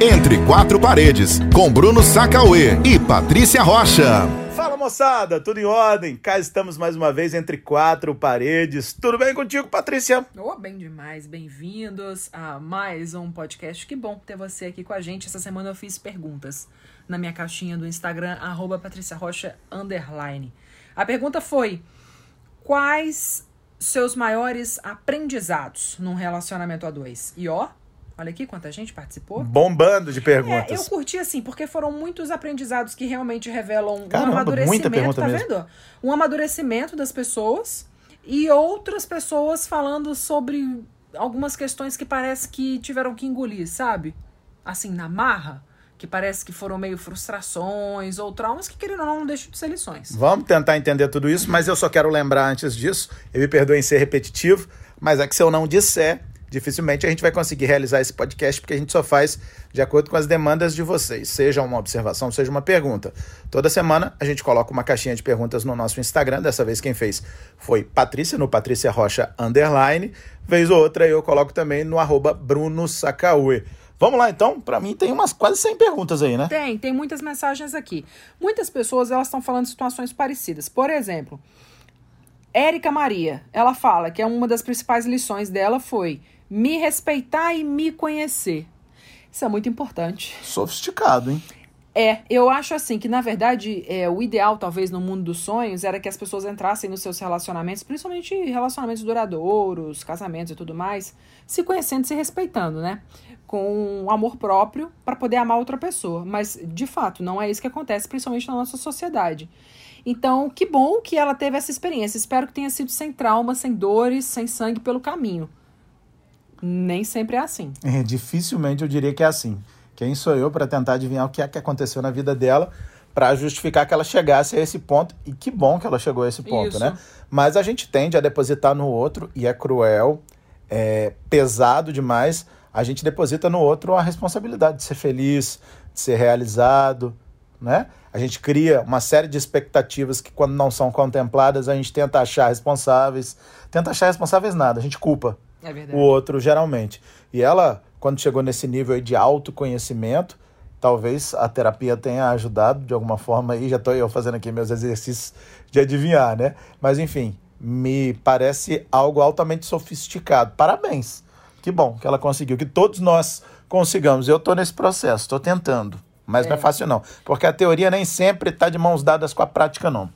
Entre Quatro Paredes, com Bruno Sacauê e Patrícia Rocha. Fala moçada, tudo em ordem? Cá estamos mais uma vez entre quatro paredes. Tudo bem contigo, Patrícia? Oh, bem demais, bem-vindos a mais um podcast. Que bom ter você aqui com a gente. Essa semana eu fiz perguntas na minha caixinha do Instagram, arroba Patrícia Rocha, underline. A pergunta foi, quais seus maiores aprendizados num relacionamento a dois? E ó, olha aqui quanta gente participou. Bombando de perguntas. É, eu curti assim, porque foram muitos aprendizados que realmente revelam Caramba, um amadurecimento, tá mesmo. vendo? Um amadurecimento das pessoas e outras pessoas falando sobre algumas questões que parece que tiveram que engolir, sabe? Assim, na marra, que parece que foram meio frustrações ou traumas que, querendo ou não, não deixam de ser lições. Vamos tentar entender tudo isso, mas eu só quero lembrar antes disso, eu me perdoe em ser repetitivo, mas é que se eu não disser, dificilmente a gente vai conseguir realizar esse podcast, porque a gente só faz de acordo com as demandas de vocês, seja uma observação, seja uma pergunta. Toda semana a gente coloca uma caixinha de perguntas no nosso Instagram, dessa vez quem fez foi Patrícia, no Patrícia Rocha Underline, vez ou outra eu coloco também no arroba Bruno. Vamos lá então, para mim tem umas quase 100 perguntas aí, né? Tem, tem muitas mensagens aqui. Muitas pessoas elas estão falando de situações parecidas. Por exemplo, Érica Maria, ela fala que é uma das principais lições dela foi me respeitar e me conhecer. Isso é muito importante. Sofisticado, hein? É, eu acho assim que, na verdade, é, o ideal, talvez, no mundo dos sonhos, era que as pessoas entrassem nos seus relacionamentos, principalmente relacionamentos duradouros, casamentos e tudo mais, se conhecendo e se respeitando, né? Com um amor próprio para poder amar outra pessoa. Mas, de fato, não é isso que acontece, principalmente na nossa sociedade. Então, que bom que ela teve essa experiência. Espero que tenha sido sem trauma, sem dores, sem sangue pelo caminho. Nem sempre é assim. É, dificilmente eu diria que é assim. Quem sou eu para tentar adivinhar o que é que aconteceu na vida dela para justificar que ela chegasse a esse ponto? E que bom que ela chegou a esse ponto, Isso. né? Mas a gente tende a depositar no outro e é cruel, é pesado demais. A gente deposita no outro a responsabilidade de ser feliz, de ser realizado, né? A gente cria uma série de expectativas que, quando não são contempladas, a gente tenta achar responsáveis. Tenta achar responsáveis nada, a gente culpa É o verdade. outro, geralmente. E ela, quando chegou nesse nível aí de autoconhecimento, talvez a terapia tenha ajudado de alguma forma aí. Já estou eu fazendo aqui meus exercícios de adivinhar, né? Mas, enfim, me parece algo altamente sofisticado. Parabéns. Que bom que ela conseguiu, que todos nós consigamos. Eu estou nesse processo, estou tentando. Mas não é fácil, não. Porque a teoria nem sempre está de mãos dadas com a prática, não.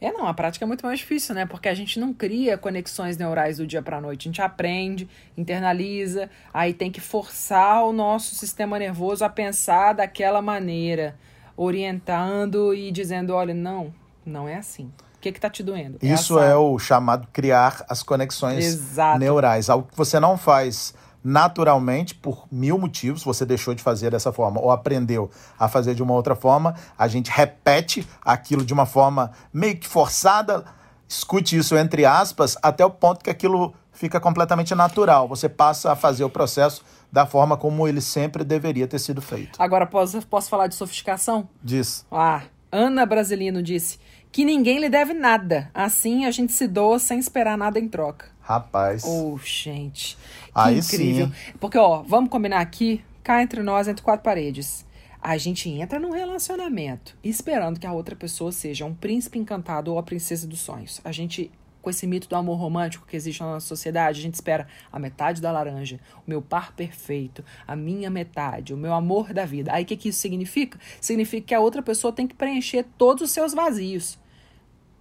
É, não, a prática é muito mais difícil, né? Porque a gente não cria conexões neurais do dia para noite. A gente aprende, internaliza, aí tem que forçar o nosso sistema nervoso a pensar daquela maneira, orientando e dizendo, olha, não, não é assim. O que que tá te doendo? Isso essa- é o chamado criar as conexões Exato. neurais. Algo que você não faz naturalmente por mil motivos, você deixou de fazer dessa forma ou aprendeu a fazer de uma outra forma, a gente repete aquilo de uma forma meio que forçada, escute isso entre aspas, até o ponto que aquilo fica completamente natural. Você passa a fazer o processo da forma como ele sempre deveria ter sido feito. Agora, posso, posso falar de sofisticação? Diz. Ah, Ana Brasilino disse que ninguém lhe deve nada. Assim a gente se doa sem esperar nada em troca. Rapaz. Oh, gente. Que Aí incrível. sim. Porque, ó, vamos combinar aqui, cá entre nós, entre quatro paredes. A gente entra num relacionamento esperando que a outra pessoa seja um príncipe encantado ou a princesa dos sonhos. A gente, com esse mito do amor romântico que existe na nossa sociedade, a gente espera a metade da laranja, o meu par perfeito, a minha metade, o meu amor da vida. Aí o que, que isso significa? Significa que a outra pessoa tem que preencher todos os seus vazios.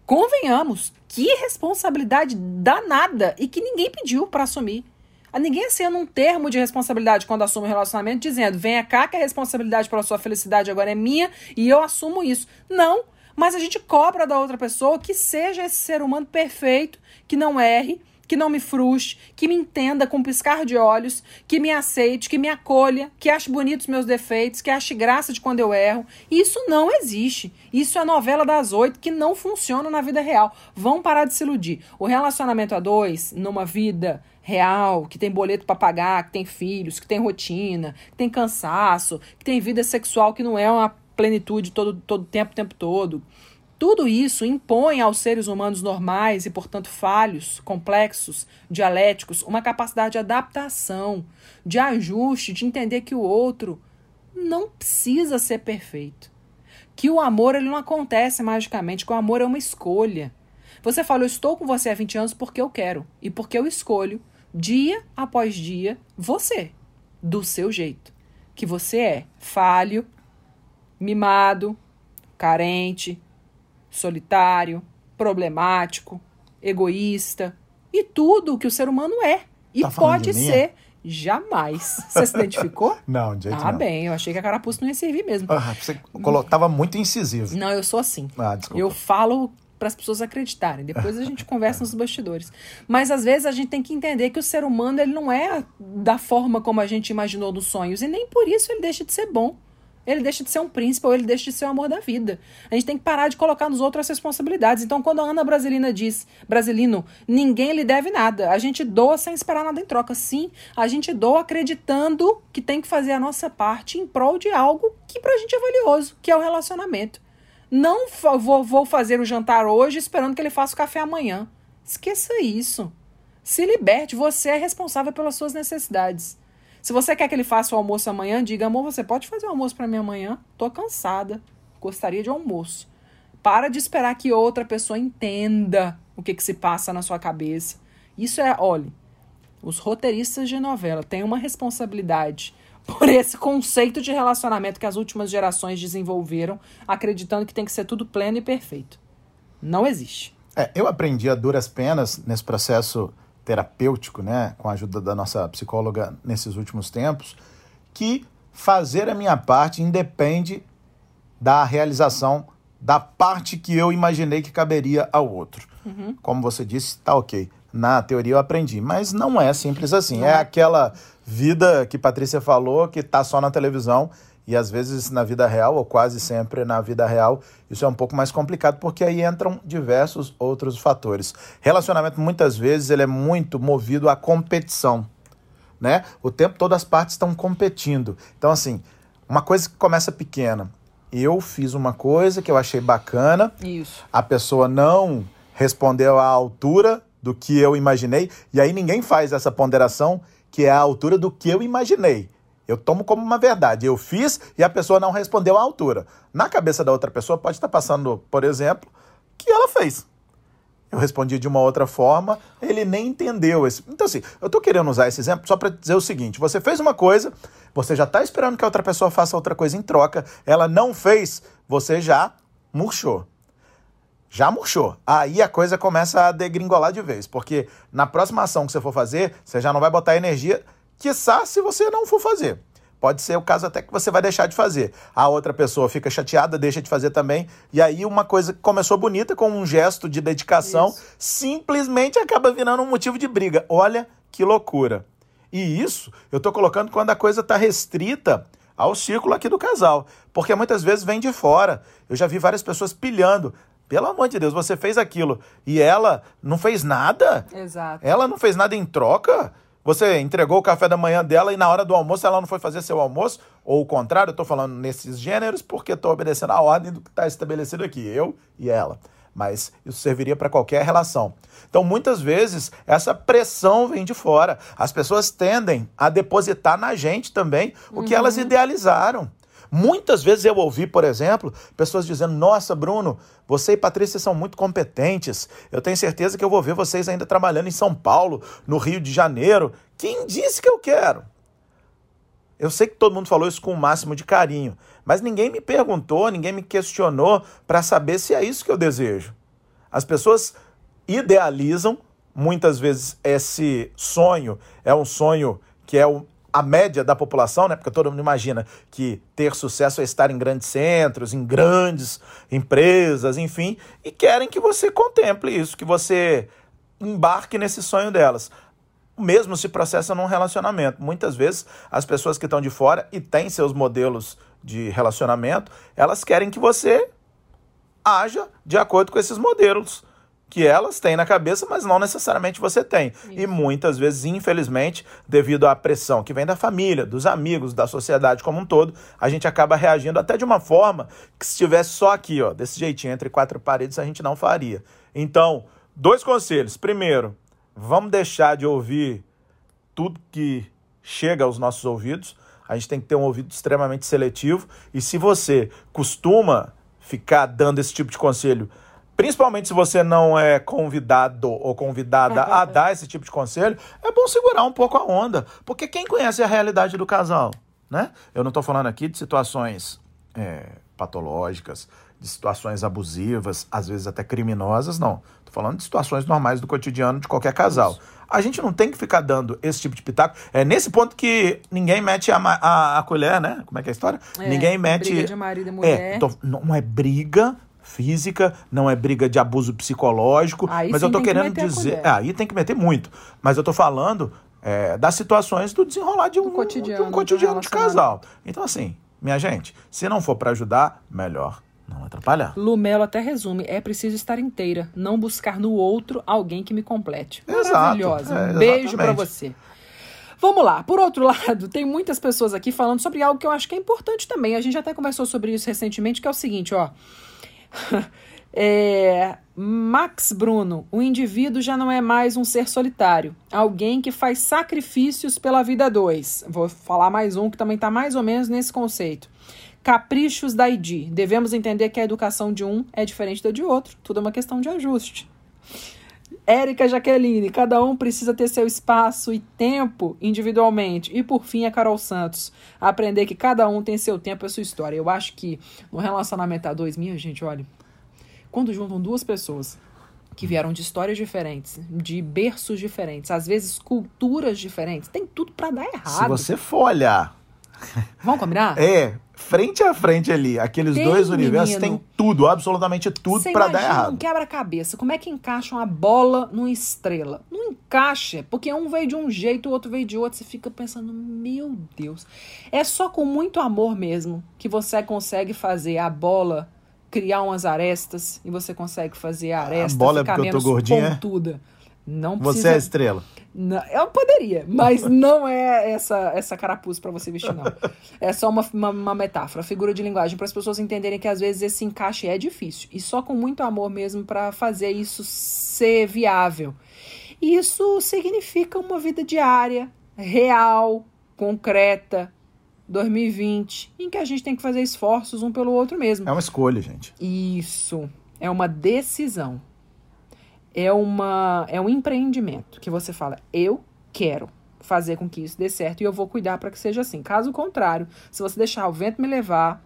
Convenhamos, que responsabilidade danada e que ninguém pediu para assumir. A ninguém assina um termo de responsabilidade quando assume um relacionamento dizendo: venha cá que a responsabilidade pela sua felicidade agora é minha e eu assumo isso. Não. Mas a gente cobra da outra pessoa que seja esse ser humano perfeito, que não erre, que não me frustre, que me entenda com um piscar de olhos, que me aceite, que me acolha, que ache bonitos meus defeitos, que ache graça de quando eu erro. Isso não existe. Isso é novela das oito que não funciona na vida real. Vão parar de se iludir. O relacionamento a dois, numa vida real, que tem boleto para pagar, que tem filhos, que tem rotina, que tem cansaço, que tem vida sexual que não é uma plenitude todo todo tempo, tempo todo. Tudo isso impõe aos seres humanos normais e, portanto, falhos, complexos, dialéticos, uma capacidade de adaptação, de ajuste, de entender que o outro não precisa ser perfeito. Que o amor ele não acontece magicamente, que o amor é uma escolha. Você fala, eu estou com você há 20 anos porque eu quero e porque eu escolho, dia após dia, você, do seu jeito. Que você é falho, mimado, carente, solitário, problemático, egoísta e tudo o que o ser humano é. E Tá pode de mim? ser jamais. Você se identificou? Não, de jeito ah, não. bem, eu achei que a carapuça não ia servir mesmo. Ah, você colo... tava muito incisivo. Não, eu sou assim. Ah, desculpa. Eu falo para as pessoas acreditarem. Depois a gente conversa nos bastidores. Mas às vezes a gente tem que entender que o ser humano ele não é da forma como a gente imaginou nos sonhos e nem por isso ele deixa de ser bom. Ele deixa de ser um príncipe ou ele deixa de ser o amor da vida. A gente tem que parar de colocar nos outros as responsabilidades. Então, quando a Ana Brasilina diz, Brasilino, ninguém lhe deve nada, a gente doa sem esperar nada em troca. Sim, a gente doa acreditando que tem que fazer a nossa parte em prol de algo que pra gente é valioso, que é o relacionamento. Não vou, vou fazer o jantar hoje esperando que ele faça o café amanhã. Esqueça isso. Se liberte, você é responsável pelas suas necessidades. Se você quer que ele faça o almoço amanhã, diga, amor, você pode fazer o almoço para mim amanhã? Tô cansada. Gostaria de almoço. Para de esperar que outra pessoa entenda o que, que se passa na sua cabeça. Isso é, olhe, os roteiristas de novela têm uma responsabilidade por esse conceito de relacionamento que as últimas gerações desenvolveram, acreditando que tem que ser tudo pleno e perfeito. Não existe. É, eu aprendi a duras penas nesse processo terapêutico, né, com a ajuda da nossa psicóloga nesses últimos tempos, que fazer a minha parte independe da realização da parte que eu imaginei que caberia ao outro. Como você disse, tá ok. Na teoria eu aprendi, mas não é simples assim. É aquela vida que Patrícia falou que tá só na televisão e às vezes na vida real, ou quase sempre na vida real, isso é um pouco mais complicado, porque aí entram diversos outros fatores. Relacionamento, muitas vezes, ele é muito movido à competição. Né? O tempo todo as partes estão competindo. Então, assim, uma coisa que começa pequena. Eu fiz uma coisa que eu achei bacana, Isso. a pessoa não respondeu à altura do que eu imaginei, e aí ninguém faz essa ponderação que é a altura do que eu imaginei. Eu tomo como uma verdade. Eu fiz e a pessoa não respondeu à altura. Na cabeça da outra pessoa pode estar passando, por exemplo, que ela fez. Eu respondi de uma outra forma, ele nem entendeu esse. Então, assim, eu tô querendo usar esse exemplo só para dizer o seguinte: você fez uma coisa, você já tá esperando que a outra pessoa faça outra coisa em troca, ela não fez, você já murchou. Já murchou. Aí a coisa começa a degringolar de vez, porque na próxima ação que você for fazer, você já não vai botar energia, quiçá se você não for fazer. Pode ser o caso até que você vai deixar de fazer. A outra pessoa fica chateada, deixa de fazer também. E aí uma coisa que começou bonita, com um gesto de dedicação, Isso. simplesmente acaba virando um motivo de briga. Olha que loucura. E isso eu tô colocando quando a coisa tá restrita ao círculo aqui do casal. Porque muitas vezes vem de fora. Eu já vi várias pessoas pilhando. Pelo amor de Deus, você fez aquilo e ela não fez nada? Exato. Ela não fez nada em troca? Você entregou o café da manhã dela e na hora do almoço ela não foi fazer seu almoço? Ou o contrário, eu tô falando nesses gêneros porque tô obedecendo a ordem do que está estabelecido aqui, eu e ela. Mas isso serviria para qualquer relação. Então, muitas vezes, essa pressão vem de fora. As pessoas tendem a depositar na gente também o que elas idealizaram. Muitas vezes eu ouvi, por exemplo, pessoas dizendo: Nossa, Bruno, você e Patrícia são muito competentes. Eu tenho certeza que eu vou ver vocês ainda trabalhando em São Paulo, no Rio de Janeiro. Quem disse que eu quero? Eu sei que todo mundo falou isso com o máximo de carinho, mas ninguém me perguntou, ninguém me questionou para saber se é isso que eu desejo. As pessoas idealizam, muitas vezes esse sonho é um sonho que é a média da população, né? Porque todo mundo imagina que ter sucesso é estar em grandes centros, em grandes empresas, enfim, e querem que você contemple isso, que você embarque nesse sonho delas mesmo se processa num relacionamento. Muitas vezes as pessoas que estão de fora e têm seus modelos de relacionamento, elas querem que você haja de acordo com esses modelos que elas têm na cabeça, mas não necessariamente você tem. E muitas vezes, infelizmente, devido à pressão que vem da família, dos amigos, da sociedade como um todo, a gente acaba reagindo até de uma forma que se estivesse só aqui, ó, desse jeitinho entre quatro paredes, a gente não faria. Então, dois conselhos. Primeiro, vamos deixar de ouvir tudo que chega aos nossos ouvidos. A gente tem que ter um ouvido extremamente seletivo. E se você costuma ficar dando esse tipo de conselho, principalmente se você não é convidado ou convidada a dar esse tipo de conselho, é bom segurar um pouco a onda. Porque quem conhece a realidade do casal, né? Eu não estou falando aqui de situações é, patológicas, de situações abusivas, às vezes até criminosas, não. Estou falando de situações normais do cotidiano de qualquer casal. Isso. A gente não tem que ficar dando esse tipo de pitaco. É nesse ponto que ninguém mete a, a, a colher, né? Como é que é a história? É, ninguém mete. Briga de marido e mulher. É, não é briga física, não é briga de abuso psicológico. Aí mas eu tô tem que querendo a dizer. É, aí tem que meter muito. Mas eu tô falando é, das situações do desenrolar de um, cotidiano, de um cotidiano do de casal. Então, assim, minha gente, se não for para ajudar, melhor não atrapalhar. Lumelo até resume: é preciso estar inteira, não buscar no outro alguém que me complete. Exato, Maravilhosa. é, um beijo pra exatamente. você. Vamos lá. Por outro lado, tem muitas pessoas aqui falando sobre algo que eu acho que é importante também. A gente até conversou sobre isso recentemente, que é o seguinte, ó. É, Max Bruno, o indivíduo já não é mais um ser solitário, alguém que faz sacrifícios pela vida dois. Vou falar mais um que também está mais ou menos nesse conceito. Caprichos da ID. Devemos entender que a educação de um é diferente da de outro. Tudo é uma questão de ajuste. Érica Jaqueline, cada um precisa ter seu espaço e tempo individualmente. E por fim, a Carol Santos, aprender que cada um tem seu tempo e sua história. Eu acho que no relacionamento a dois, minha gente, olha, quando juntam duas pessoas que vieram de histórias diferentes, de berços diferentes, às vezes culturas diferentes, tem tudo pra dar Se errado. você for olhar, Vamos combinar? é, frente a frente ali, aqueles Tem, dois universos menino. tem tudo, absolutamente tudo para dar errado. um quebra-cabeça. Como é que encaixa uma bola numa estrela? Não encaixa, porque um veio de um jeito, o outro veio de outro. Você fica pensando, meu Deus. É só com muito amor mesmo que você consegue fazer a bola criar umas arestas e você consegue fazer a aresta bola é porque eu tô menos gordinha, é? Não Você precisa... é a estrela. Não, eu poderia, mas não é essa essa carapuça pra você vestir, não. É só uma, uma, uma metáfora, figura de linguagem, para as pessoas entenderem que às vezes esse encaixe é difícil. E só com muito amor mesmo para fazer isso ser viável. Isso significa uma vida diária, real, concreta, 2020, em que a gente tem que fazer esforços um pelo outro mesmo. É uma escolha, gente. Isso. É uma decisão. É, uma, é um empreendimento que você fala, eu quero fazer com que isso dê certo e eu vou cuidar para que seja assim. Caso contrário, se você deixar o vento me levar,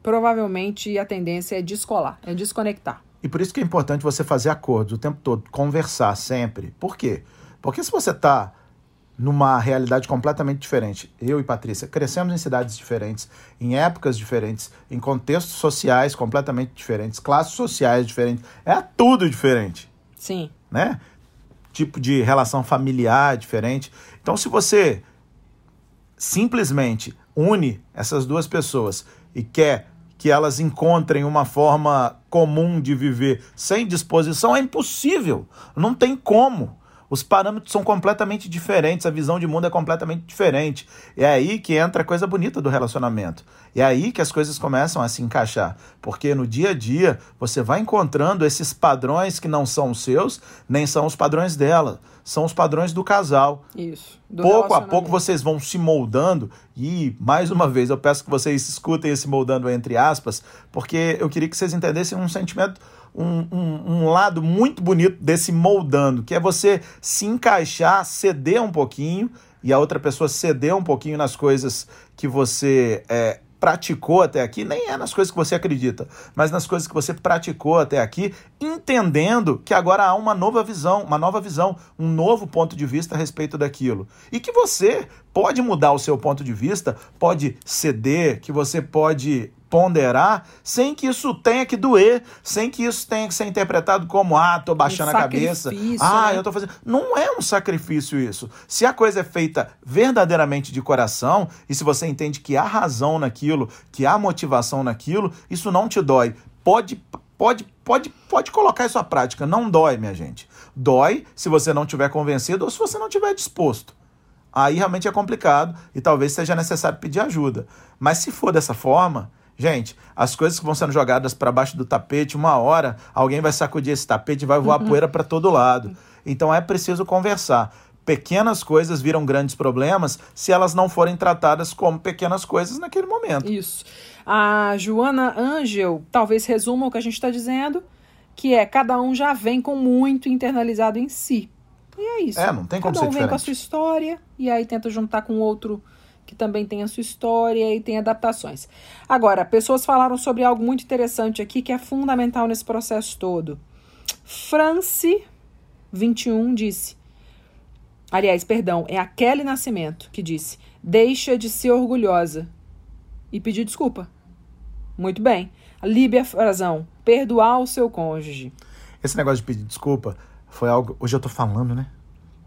provavelmente a tendência é descolar, é desconectar. E por isso que é importante você fazer acordos o tempo todo, conversar sempre. Por quê? Porque se você está numa realidade completamente diferente, eu e Patrícia crescemos em cidades diferentes, em épocas diferentes, em contextos sociais completamente diferentes, classes sociais diferentes, é tudo diferente, Sim. né? Tipo de relação familiar diferente. Então, se você simplesmente une essas duas pessoas e quer que elas encontrem uma forma comum de viver sem disposição, é impossível. Não tem como. Os parâmetros são completamente diferentes, a visão de mundo é completamente diferente. É aí que entra a coisa bonita do relacionamento. É aí que as coisas começam a se encaixar. Porque no dia a dia você vai encontrando esses padrões que não são os seus, nem são os padrões dela. São os padrões do casal. Isso. do Pouco a pouco vocês vão se moldando e, mais uma vez, eu peço que vocês escutem esse moldando entre aspas, porque eu queria que vocês entendessem um sentimento, um, um, um lado muito bonito desse moldando, que é você se encaixar, ceder um pouquinho e a outra pessoa ceder um pouquinho nas coisas que você é, praticou até aqui, nem é nas coisas que você acredita, mas nas coisas que você praticou até aqui, entendendo que agora há uma nova visão, uma nova visão, um novo ponto de vista a respeito daquilo. E que você pode mudar o seu ponto de vista, pode ceder, que você pode ponderar sem que isso tenha que doer, sem que isso tenha que ser interpretado como ah, tô baixando a cabeça. Ah, né? eu tô fazendo. Não é um sacrifício isso. Se a coisa é feita verdadeiramente de coração, e se você entende que há razão naquilo, que há motivação naquilo, isso não te dói. Pode, pode, pode, pode colocar isso à prática. Não dói, minha gente. Dói se você não tiver convencido ou se você não tiver disposto. Aí realmente é complicado e talvez seja necessário pedir ajuda. Mas se for dessa forma, gente, as coisas que vão sendo jogadas para baixo do tapete, uma hora alguém vai sacudir esse tapete e vai voar poeira para todo lado. Então é preciso conversar. pequenas coisas viram grandes problemas se elas não forem tratadas como pequenas coisas naquele momento. Isso. A Joana Angel talvez resuma o que a gente está dizendo, que é cada um já vem com muito internalizado em si. E é isso. É, não tem como cada um ser vem com a diferente. sua história e aí tenta juntar com outro que também tem a sua história e tem adaptações. Agora, pessoas falaram sobre algo muito interessante aqui que é fundamental nesse processo todo. France 21 disse. Aliás, perdão, é a Kelly Nascimento que disse: deixa de ser orgulhosa e pedir desculpa. Muito bem. Líbia Frazão, perdoar o seu cônjuge. Esse negócio de pedir desculpa foi algo. Hoje eu tô falando, né?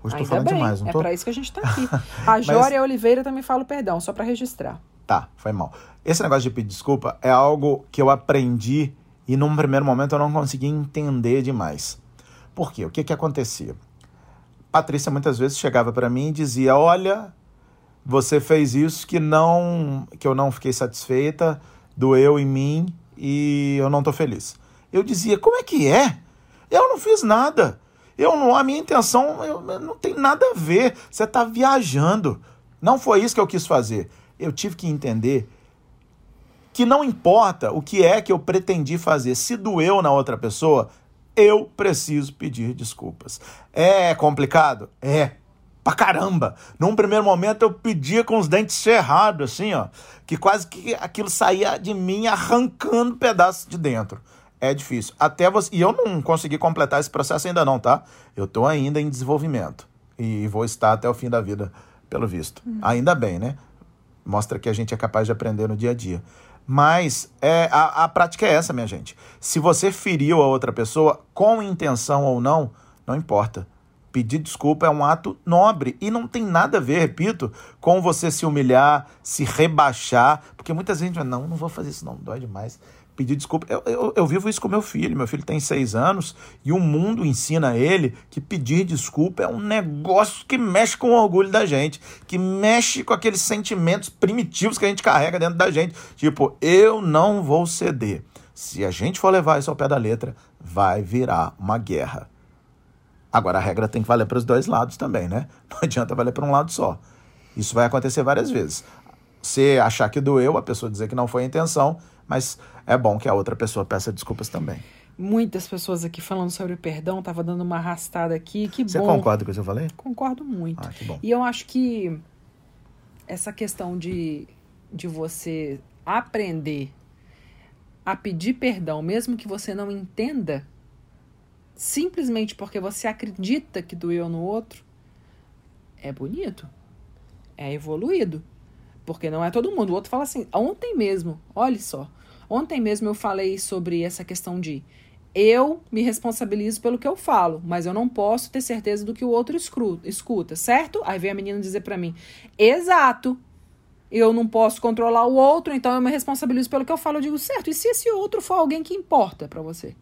Hoje Ainda falando bem, demais, não é tô? pra isso que a gente tá aqui. A Jória Oliveira também fala o perdão, só pra registrar. Tá, foi mal. Esse negócio de pedir desculpa é algo que eu aprendi e num primeiro momento eu não consegui entender demais. Por quê? O que que acontecia? Patrícia muitas vezes chegava para mim e dizia: "Olha, você fez isso que não que eu não fiquei satisfeita, doeu em mim e eu não tô feliz". Eu dizia: "Como é que é? Eu não fiz nada. Eu não, a minha intenção eu, não tem nada a ver. Você tá viajando. Não foi isso que eu quis fazer. Eu tive que entender que não importa o que é que eu pretendi fazer, se doeu na outra pessoa, eu preciso pedir desculpas. É complicado? É. Pra caramba. Num primeiro momento eu pedia com os dentes cerrados, assim, ó. Que quase que aquilo saía de mim arrancando pedaços de dentro. É difícil. Até você. E eu não consegui completar esse processo ainda, não, tá? Eu tô ainda em desenvolvimento. E vou estar até o fim da vida, pelo visto. Ainda bem, né? Mostra que a gente é capaz de aprender no dia a dia. Mas é, a, a prática é essa, minha gente. Se você feriu a outra pessoa, com intenção ou não, não importa. Pedir desculpa é um ato nobre e não tem nada a ver, repito, com você se humilhar, se rebaixar, porque muitas vezes não, não vou fazer isso não, dói demais. Pedir desculpa. Eu, eu, eu vivo isso com meu filho. Meu filho tem seis anos e o mundo ensina ele que pedir desculpa é um negócio que mexe com o orgulho da gente, que mexe com aqueles sentimentos primitivos que a gente carrega dentro da gente. Tipo, eu não vou ceder. Se a gente for levar isso ao pé da letra, vai virar uma guerra. Agora a regra tem que valer para os dois lados também, né? Não adianta valer para um lado só. Isso vai acontecer várias vezes. Você achar que doeu, a pessoa dizer que não foi a intenção, mas é bom que a outra pessoa peça desculpas também. Muitas pessoas aqui falando sobre perdão, tava dando uma arrastada aqui. Que Você bom. concorda com o que eu falei? Concordo muito. Ah, que bom. E eu acho que essa questão de, de você aprender a pedir perdão, mesmo que você não entenda, simplesmente porque você acredita que doeu no outro, é bonito. É evoluído. Porque não é todo mundo. O outro fala assim, ontem mesmo, olha só. Ontem mesmo eu falei sobre essa questão de eu me responsabilizo pelo que eu falo, mas eu não posso ter certeza do que o outro escuta, certo? Aí vem a menina dizer pra mim: "Exato. Eu não posso controlar o outro, então eu me responsabilizo pelo que eu falo". Eu digo: "Certo. E se esse outro for alguém que importa pra você?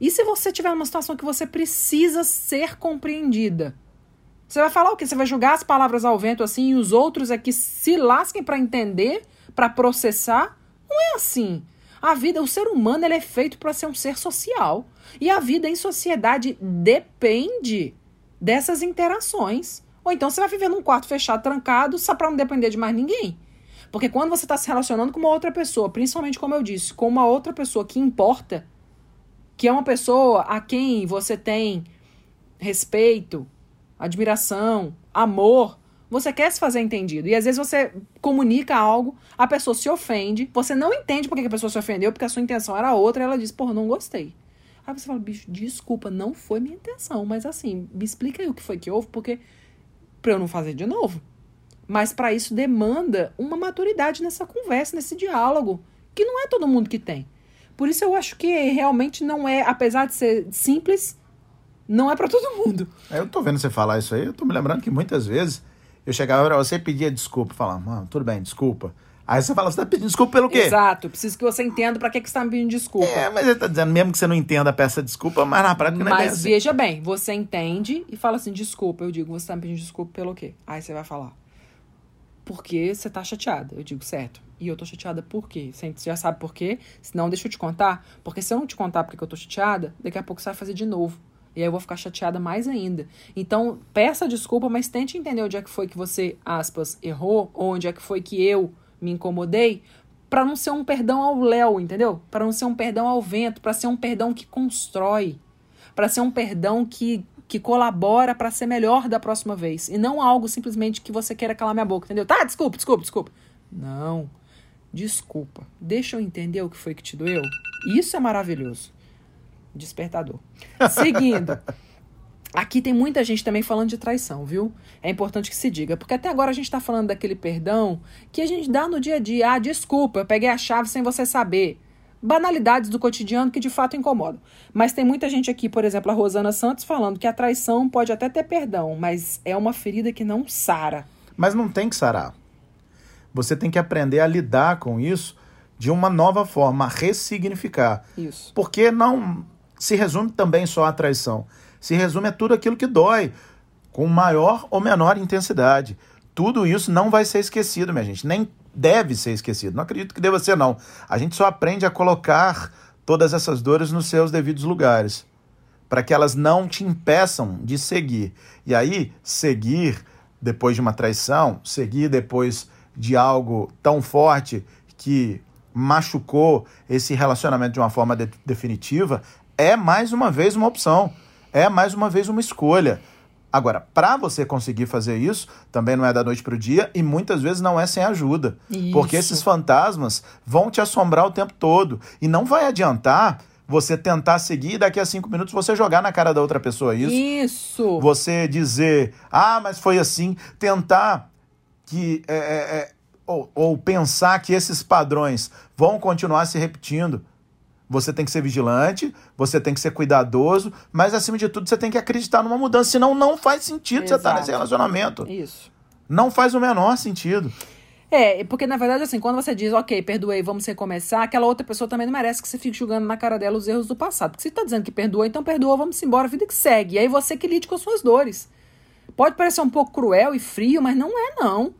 E se você tiver numa situação que você precisa ser compreendida? Você vai falar o quê? Você vai jogar as palavras ao vento assim e os outros é que se lasquem pra entender, pra processar? Não é assim. A vida, o ser humano, ele é feito para ser um ser social. E a vida em sociedade depende dessas interações. Ou então você vai viver num quarto fechado, trancado, só para não depender de mais ninguém. Porque quando você está se relacionando com uma outra pessoa, principalmente como eu disse, com uma outra pessoa que importa, que é uma pessoa a quem você tem respeito, admiração, amor, você quer se fazer entendido. E às vezes você comunica algo, a pessoa se ofende, você não entende por que a pessoa se ofendeu, porque a sua intenção era outra, e ela diz, porra, não gostei. Aí você fala, bicho, desculpa, não foi minha intenção, mas assim, me explica aí o que foi que houve, porque pra eu não fazer de novo. Mas para isso demanda uma maturidade nessa conversa, nesse diálogo, que não é todo mundo que tem. Por isso eu acho que realmente não é, apesar de ser simples, não é para todo mundo. É, Eu tô vendo você falar isso aí, eu tô me lembrando que muitas vezes eu chegava pra você e pedia desculpa, falava, mano, tudo bem, desculpa. Aí você fala, você tá pedindo desculpa pelo quê? Exato, preciso que você entenda para que, que você tá me pedindo desculpa. É, mas ele tá dizendo, mesmo que você não entenda, peça desculpa, mas na prática não é Mas assim. veja bem, você entende e fala assim, desculpa. Eu digo, você tá me pedindo desculpa pelo quê? Aí você vai falar, porque você tá chateada. Eu digo, certo. E eu tô chateada por quê? Você já sabe por quê? Senão, deixa eu te contar. Porque se eu não te contar porque eu tô chateada, daqui a pouco você vai fazer de novo. E aí eu vou ficar chateada mais ainda. Então, peça desculpa, mas tente entender onde é que foi que você, aspas, errou, ou onde é que foi que eu me incomodei, para não ser um perdão ao léu, entendeu? Para não ser um perdão ao vento, para ser um perdão que constrói, para ser um perdão que que colabora para ser melhor da próxima vez. E não algo simplesmente que você queira calar minha boca, entendeu? Tá, desculpa, desculpa, desculpa. Não. Desculpa. Deixa eu entender o que foi que te doeu. Isso é maravilhoso. Despertador. Seguindo. Aqui tem muita gente também falando de traição, viu? É importante que se diga, porque até agora a gente tá falando daquele perdão que a gente dá no dia a dia. Ah, desculpa, eu peguei a chave sem você saber banalidades do cotidiano que de fato incomodam. Mas tem muita gente aqui, por exemplo, a Rosana Santos, falando que a traição pode até ter perdão, mas é uma ferida que não sara. Mas não tem que sarar. Você tem que aprender a lidar com isso de uma nova forma, a ressignificar. Isso. Porque não se resume também só a traição. Se resume a tudo aquilo que dói, com maior ou menor intensidade. Tudo isso não vai ser esquecido, minha gente. Nem deve ser esquecido. Não acredito que deva ser, não. A gente só aprende a colocar todas essas dores nos seus devidos lugares, para que elas não te impeçam de seguir. E aí, seguir depois de uma traição, seguir depois de algo tão forte que machucou esse relacionamento de uma forma de definitiva, é mais uma vez uma opção, é mais uma vez uma escolha. Agora, para você conseguir fazer isso, também não é da noite para o dia e muitas vezes não é sem ajuda. Isso. Porque esses fantasmas vão te assombrar o tempo todo. E não vai adiantar você tentar seguir e daqui a cinco minutos você jogar na cara da outra pessoa isso. Isso. Você dizer, ah, mas foi assim. Tentar que. É, é, é, ou, ou pensar que esses padrões vão continuar se repetindo. Você tem que ser vigilante, você tem que ser cuidadoso, mas acima de tudo você tem que acreditar numa mudança, senão não faz sentido você estar nesse relacionamento. Isso. Não faz o menor sentido. É, porque na verdade, assim, quando você diz, ok, perdoei, vamos recomeçar, aquela outra pessoa também não merece que você fique julgando na cara dela os erros do passado. Porque se tá dizendo que perdoou, então perdoa, vamos embora, a vida que segue. E aí você que lide com as suas dores. Pode parecer um pouco cruel e frio, mas não é, não.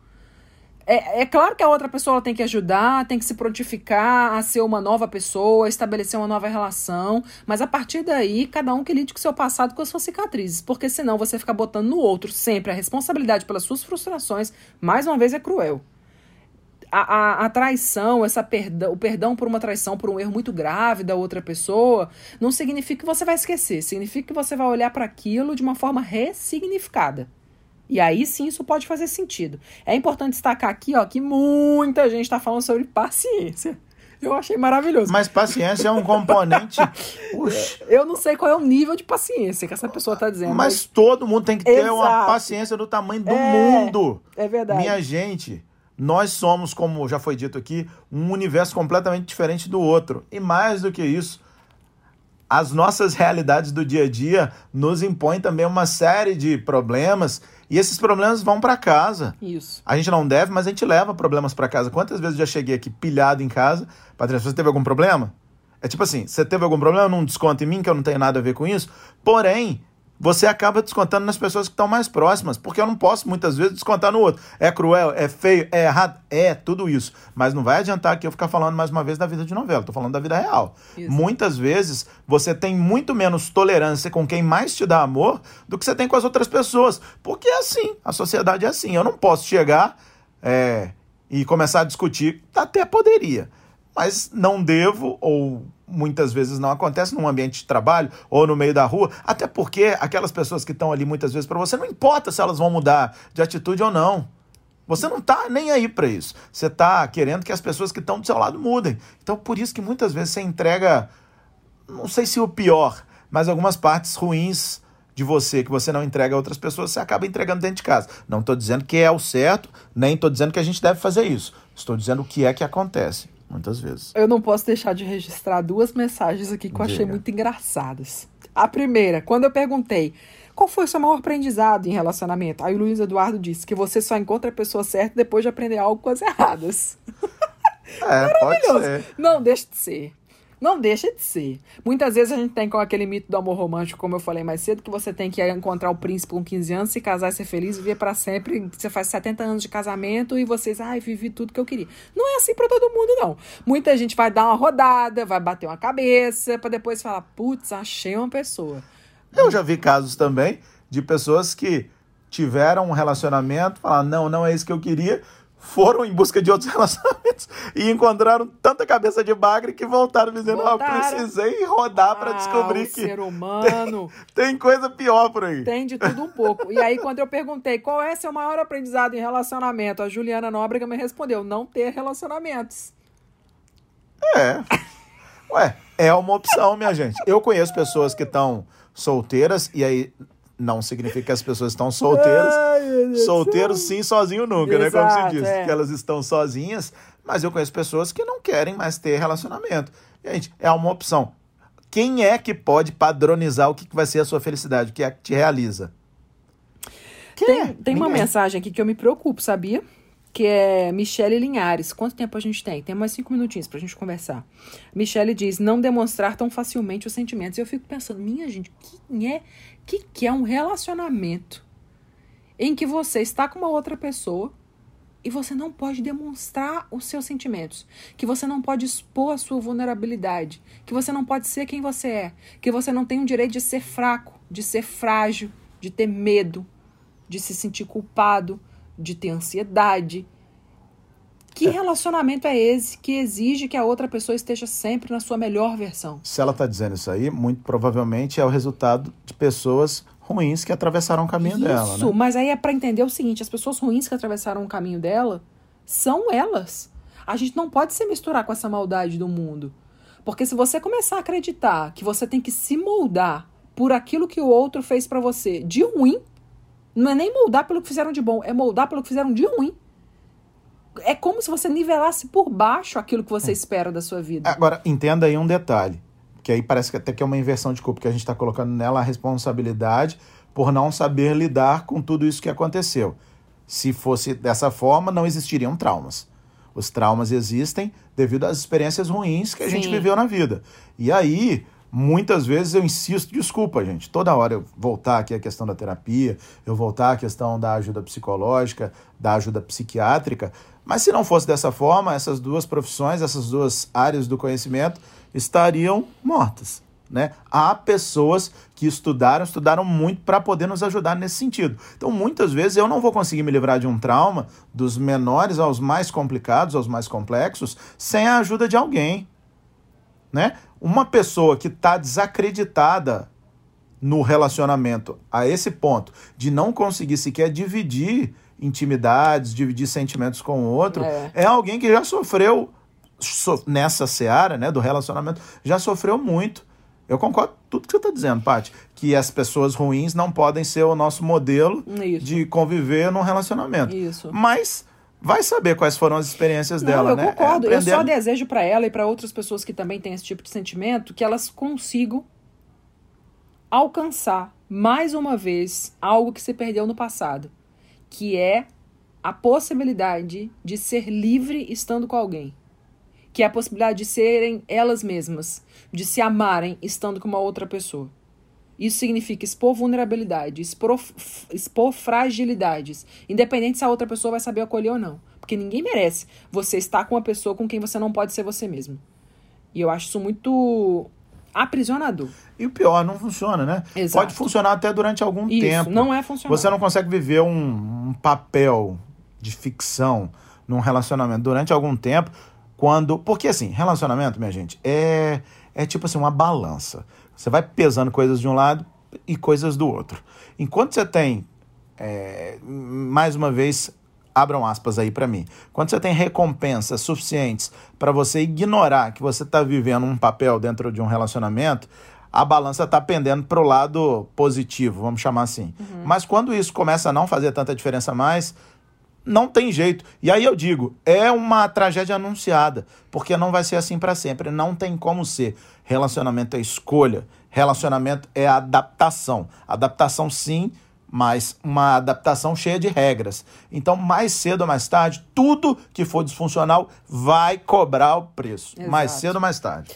É, é claro que a outra pessoa tem que ajudar, tem que se prontificar a ser uma nova pessoa, estabelecer uma nova relação, mas a partir daí, cada um que lide com o seu passado, com as suas cicatrizes, porque senão você fica botando no outro sempre a responsabilidade pelas suas frustrações, mais uma vez é cruel. A, a, a, traição, essa perdão, o perdão por uma traição, por um erro muito grave da outra pessoa, não significa que você vai esquecer, significa que você vai olhar para aquilo de uma forma ressignificada. E aí sim isso pode fazer sentido. É importante destacar aqui ó, que muita gente está falando sobre paciência. Eu achei maravilhoso. Mas paciência é um componente. Eu não sei qual é o nível de paciência que essa pessoa está dizendo. Mas, mas, todo mundo tem que ter Exato. uma paciência do tamanho do é, mundo. É verdade. Minha gente, nós somos, como já foi dito aqui, um universo completamente diferente do outro. E mais do que isso, as nossas realidades do dia a dia nos impõem também uma série de problemas e esses problemas vão para casa. Isso. A gente não deve, mas a gente leva problemas para casa. Quantas vezes eu já cheguei aqui pilhado em casa? Patrícia, você teve algum problema? É tipo assim, você teve algum problema? Não desconta em mim, que eu não tenho nada a ver com isso. Porém, você acaba descontando nas pessoas que estão mais próximas, porque eu não posso muitas vezes descontar no outro. É cruel, é feio, é errado, é tudo isso. Mas não vai adiantar aqui eu ficar falando mais uma vez da vida de novela, estou falando da vida real. Isso. Muitas vezes você tem muito menos tolerância com quem mais te dá amor do que você tem com as outras pessoas, porque é assim, a sociedade é assim. Eu não posso chegar é, e começar a discutir, até poderia, mas não devo ou muitas vezes não acontece num ambiente de trabalho ou no meio da rua, até porque aquelas pessoas que estão ali muitas vezes para você, não importa se elas vão mudar de atitude ou não. Você não está nem aí para isso. Você está querendo que as pessoas que estão do seu lado mudem. Então, por isso que muitas vezes você entrega, não sei se o pior, mas algumas partes ruins de você que você não entrega a outras pessoas, você acaba entregando dentro de casa. Não estou dizendo que é o certo, nem estou dizendo que a gente deve fazer isso. Estou dizendo o que é que acontece. Muitas vezes. Eu não posso deixar de registrar duas mensagens aqui que eu achei muito engraçadas. A primeira, quando eu perguntei qual foi o seu maior aprendizado em relacionamento, aí o Luiz Eduardo disse que você só encontra a pessoa certa depois de aprender algo com as erradas. É, pode ser. Não, deixa de ser. Não deixa de ser. Muitas vezes a gente tem com aquele mito do amor romântico, como eu falei mais cedo, que você tem que encontrar o príncipe com 15 anos, se casar e ser feliz, viver para sempre. Você faz 70 anos de casamento e vocês, ai, vivi tudo que eu queria. Não é assim para todo mundo, não. Muita gente vai dar uma rodada, vai bater uma cabeça, para depois falar, putz, achei uma pessoa. Eu já vi casos também de pessoas que tiveram um relacionamento, falaram, não, não é isso que eu queria, foram em busca de outros relacionamentos e encontraram tanta cabeça de bagre que voltaram dizendo, Voltaram. precisei rodar Ah, para descobrir que ser humano tem coisa pior por aí. tem de tudo um pouco. E aí, quando eu perguntei qual é seu maior aprendizado em relacionamento, a Juliana Nóbrega me respondeu: não ter relacionamentos. É. Ué, é uma opção, minha gente. Eu conheço pessoas que estão solteiras, e aí não significa que as pessoas estão solteiras. Solteiros sim, sozinho nunca, né? Como se Exato, diz. é. Que elas estão sozinhas, mas eu conheço pessoas que não querem mais ter relacionamento. Gente, é uma opção. Quem é que pode padronizar o que vai ser a sua felicidade, o que é que te realiza? Quem Tem, é? tem uma mensagem aqui que eu me preocupo, sabia? Que é Michele Linhares. Quanto tempo a gente tem? Tem mais cinco minutinhos pra gente conversar. Michele diz: não demonstrar tão facilmente os sentimentos. E eu fico pensando, minha gente, quem é que, que é um relacionamento em que você está com uma outra pessoa e você não pode demonstrar os seus sentimentos, que você não pode expor a sua vulnerabilidade, que você não pode ser quem você é, que você não tem o direito de ser fraco, de ser frágil, de ter medo, de se sentir culpado, de ter ansiedade. Que relacionamento é esse que exige que a outra pessoa esteja sempre na sua melhor versão? Se ela está dizendo isso aí, muito provavelmente é o resultado de pessoas ruins que atravessaram o caminho dela, Isso, né? mas aí é pra entender o seguinte: as pessoas ruins que atravessaram o caminho dela são elas. A gente não pode se misturar com essa maldade do mundo. Porque se você começar a acreditar que você tem que se moldar por aquilo que o outro fez pra você de ruim, não é nem moldar pelo que fizeram de bom, é moldar pelo que fizeram de ruim. É como se você nivelasse por baixo aquilo que você espera da sua vida. Agora, entenda aí um detalhe, que aí parece que até que é uma inversão de culpa, que a gente está colocando nela a responsabilidade por não saber lidar com tudo isso que aconteceu. Se fosse dessa forma, não existiriam traumas. Os traumas existem devido às experiências ruins que a gente Sim. viveu na vida. E aí, muitas vezes eu insisto, desculpa, gente, toda hora eu voltar aqui a questão da terapia, eu voltar a questão da ajuda psicológica, da ajuda psiquiátrica, mas se não fosse dessa forma, essas duas profissões, essas duas áreas do conhecimento estariam mortas. Né? Há pessoas que estudaram, estudaram muito para poder nos ajudar nesse sentido. Então, muitas vezes eu não vou conseguir me livrar de um trauma, dos menores aos mais complicados, aos mais complexos, sem a ajuda de alguém. Né? Uma pessoa que está desacreditada no relacionamento a esse ponto de não conseguir sequer dividir intimidades, dividir sentimentos com o outro, É. é, alguém que já sofreu so- nessa seara né, do relacionamento, já sofreu muito. Eu concordo com tudo que você está dizendo, Paty, que as pessoas ruins não podem ser o nosso modelo Isso. de conviver num relacionamento. Isso. Mas vai saber quais foram as experiências Não, dela, eu né? concordo. É Eu só desejo pra ela e pra outras pessoas que também têm esse tipo de sentimento que elas consigam alcançar mais uma vez algo que se perdeu no passado, que é a possibilidade de ser livre estando com alguém. Que é a possibilidade de serem elas mesmas, de se amarem estando com uma outra pessoa. Isso significa expor vulnerabilidade, expor, expor fragilidades, independente se a outra pessoa vai saber acolher ou não. Porque ninguém merece você estar com uma pessoa com quem você não pode ser você mesmo. E eu acho isso muito aprisionador. E o pior, não funciona, né? Exato. Pode funcionar até durante algum Isso, tempo. não é funcional. Você não consegue viver um, um papel de ficção num relacionamento durante algum tempo, quando. Porque assim, relacionamento, minha gente, é, é tipo assim, uma balança. Você vai pesando coisas de um lado e coisas do outro. Enquanto você tem. é, mais uma vez, abram aspas aí pra mim. Quando você tem recompensas suficientes para você ignorar que você tá vivendo um papel dentro de um relacionamento, a balança tá pendendo pro lado positivo, vamos chamar assim. Mas quando isso começa a não fazer tanta diferença mais, não tem jeito. E aí eu digo, é uma tragédia anunciada, porque não vai ser assim para sempre, não tem como ser. Relacionamento é escolha, relacionamento é adaptação. Adaptação sim, mas uma adaptação cheia de regras. Então, mais cedo ou mais tarde, tudo que for disfuncional vai cobrar o preço. Mais Exato. cedo ou mais tarde.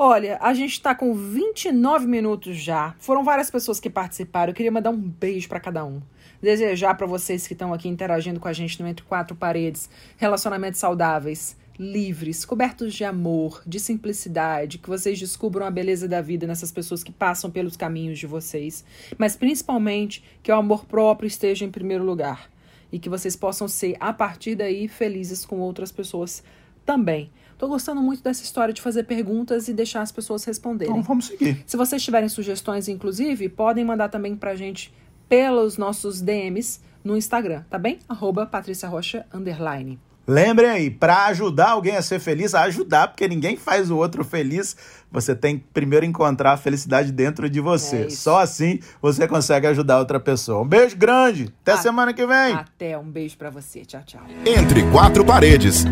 Olha, a gente tá com 29 minutos já. Foram várias pessoas que participaram. Eu queria mandar um beijo pra cada um. Desejar pra vocês que estão aqui interagindo com a gente no Entre Quatro Paredes relacionamentos saudáveis, livres, cobertos de amor, de simplicidade, que vocês descubram a beleza da vida nessas pessoas que passam pelos caminhos de vocês, mas principalmente que o amor próprio esteja em primeiro lugar e que vocês possam ser, a partir daí, felizes com outras pessoas também. Tô gostando muito dessa história de fazer perguntas e deixar as pessoas responderem. Então vamos seguir. Se vocês tiverem sugestões, inclusive, podem mandar também pra gente pelos nossos DMs no Instagram, tá bem? Arroba Patrícia Rocha, underline. Lembrem aí, para ajudar alguém a ser feliz, a ajudar, porque ninguém faz o outro feliz, você tem que primeiro encontrar a felicidade dentro de você. É. Só assim você consegue ajudar outra pessoa. Um beijo grande. Até Ah, semana que vem. Até, um beijo pra você. Tchau, tchau. Entre quatro paredes.